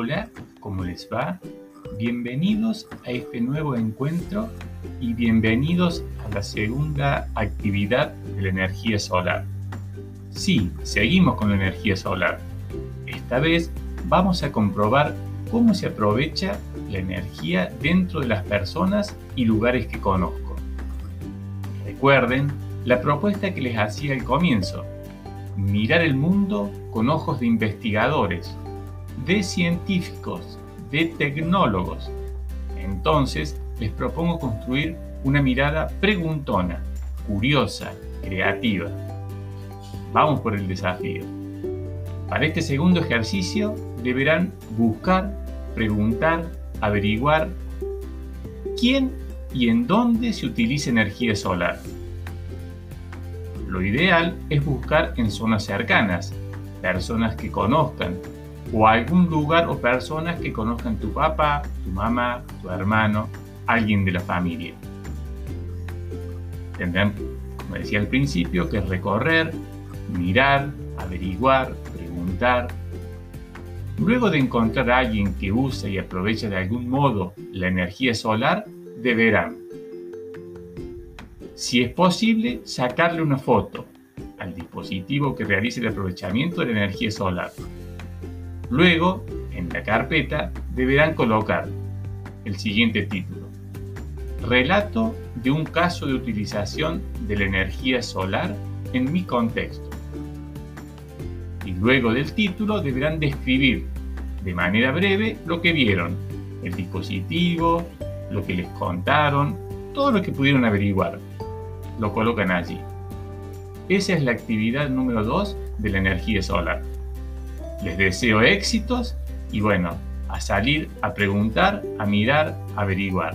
les va? Bienvenidos a este nuevo encuentro y bienvenidos a la segunda actividad de la energía solar. Sí, seguimos con la energía solar. Esta vez vamos a comprobar cómo se aprovecha la energía dentro de las personas y lugares que conozco. Recuerden la propuesta que les hacía al comienzo, mirar el mundo con ojos de investigadores, de científicos, de tecnólogos. Entonces, les propongo construir una mirada preguntona, curiosa, creativa. Vamos por el desafío. Para este segundo ejercicio deberán buscar, preguntar, averiguar quién y en dónde se utiliza energía solar. Lo ideal es buscar en zonas cercanas, personas que conozcan, o algún lugar o personas que conozcan tu papá, tu mamá, tu hermano, alguien de la familia. Tendrán, como decía al principio, que recorrer, mirar, averiguar, preguntar. Luego de encontrar a alguien que usa y aprovecha de algún modo la energía solar, deberán, si es posible, sacarle una foto al dispositivo que realice el aprovechamiento de la energía solar Luego, en la carpeta, deberán colocar el siguiente título. Relato de un caso de utilización de la energía solar en mi contexto. Y luego del título deberán describir de manera breve lo que vieron, el dispositivo, lo que les contaron, todo lo que pudieron averiguar. Lo colocan allí. Esa es la actividad número 2 de la energía solar. Les deseo éxitos y bueno, a salir, a preguntar, a mirar, a averiguar.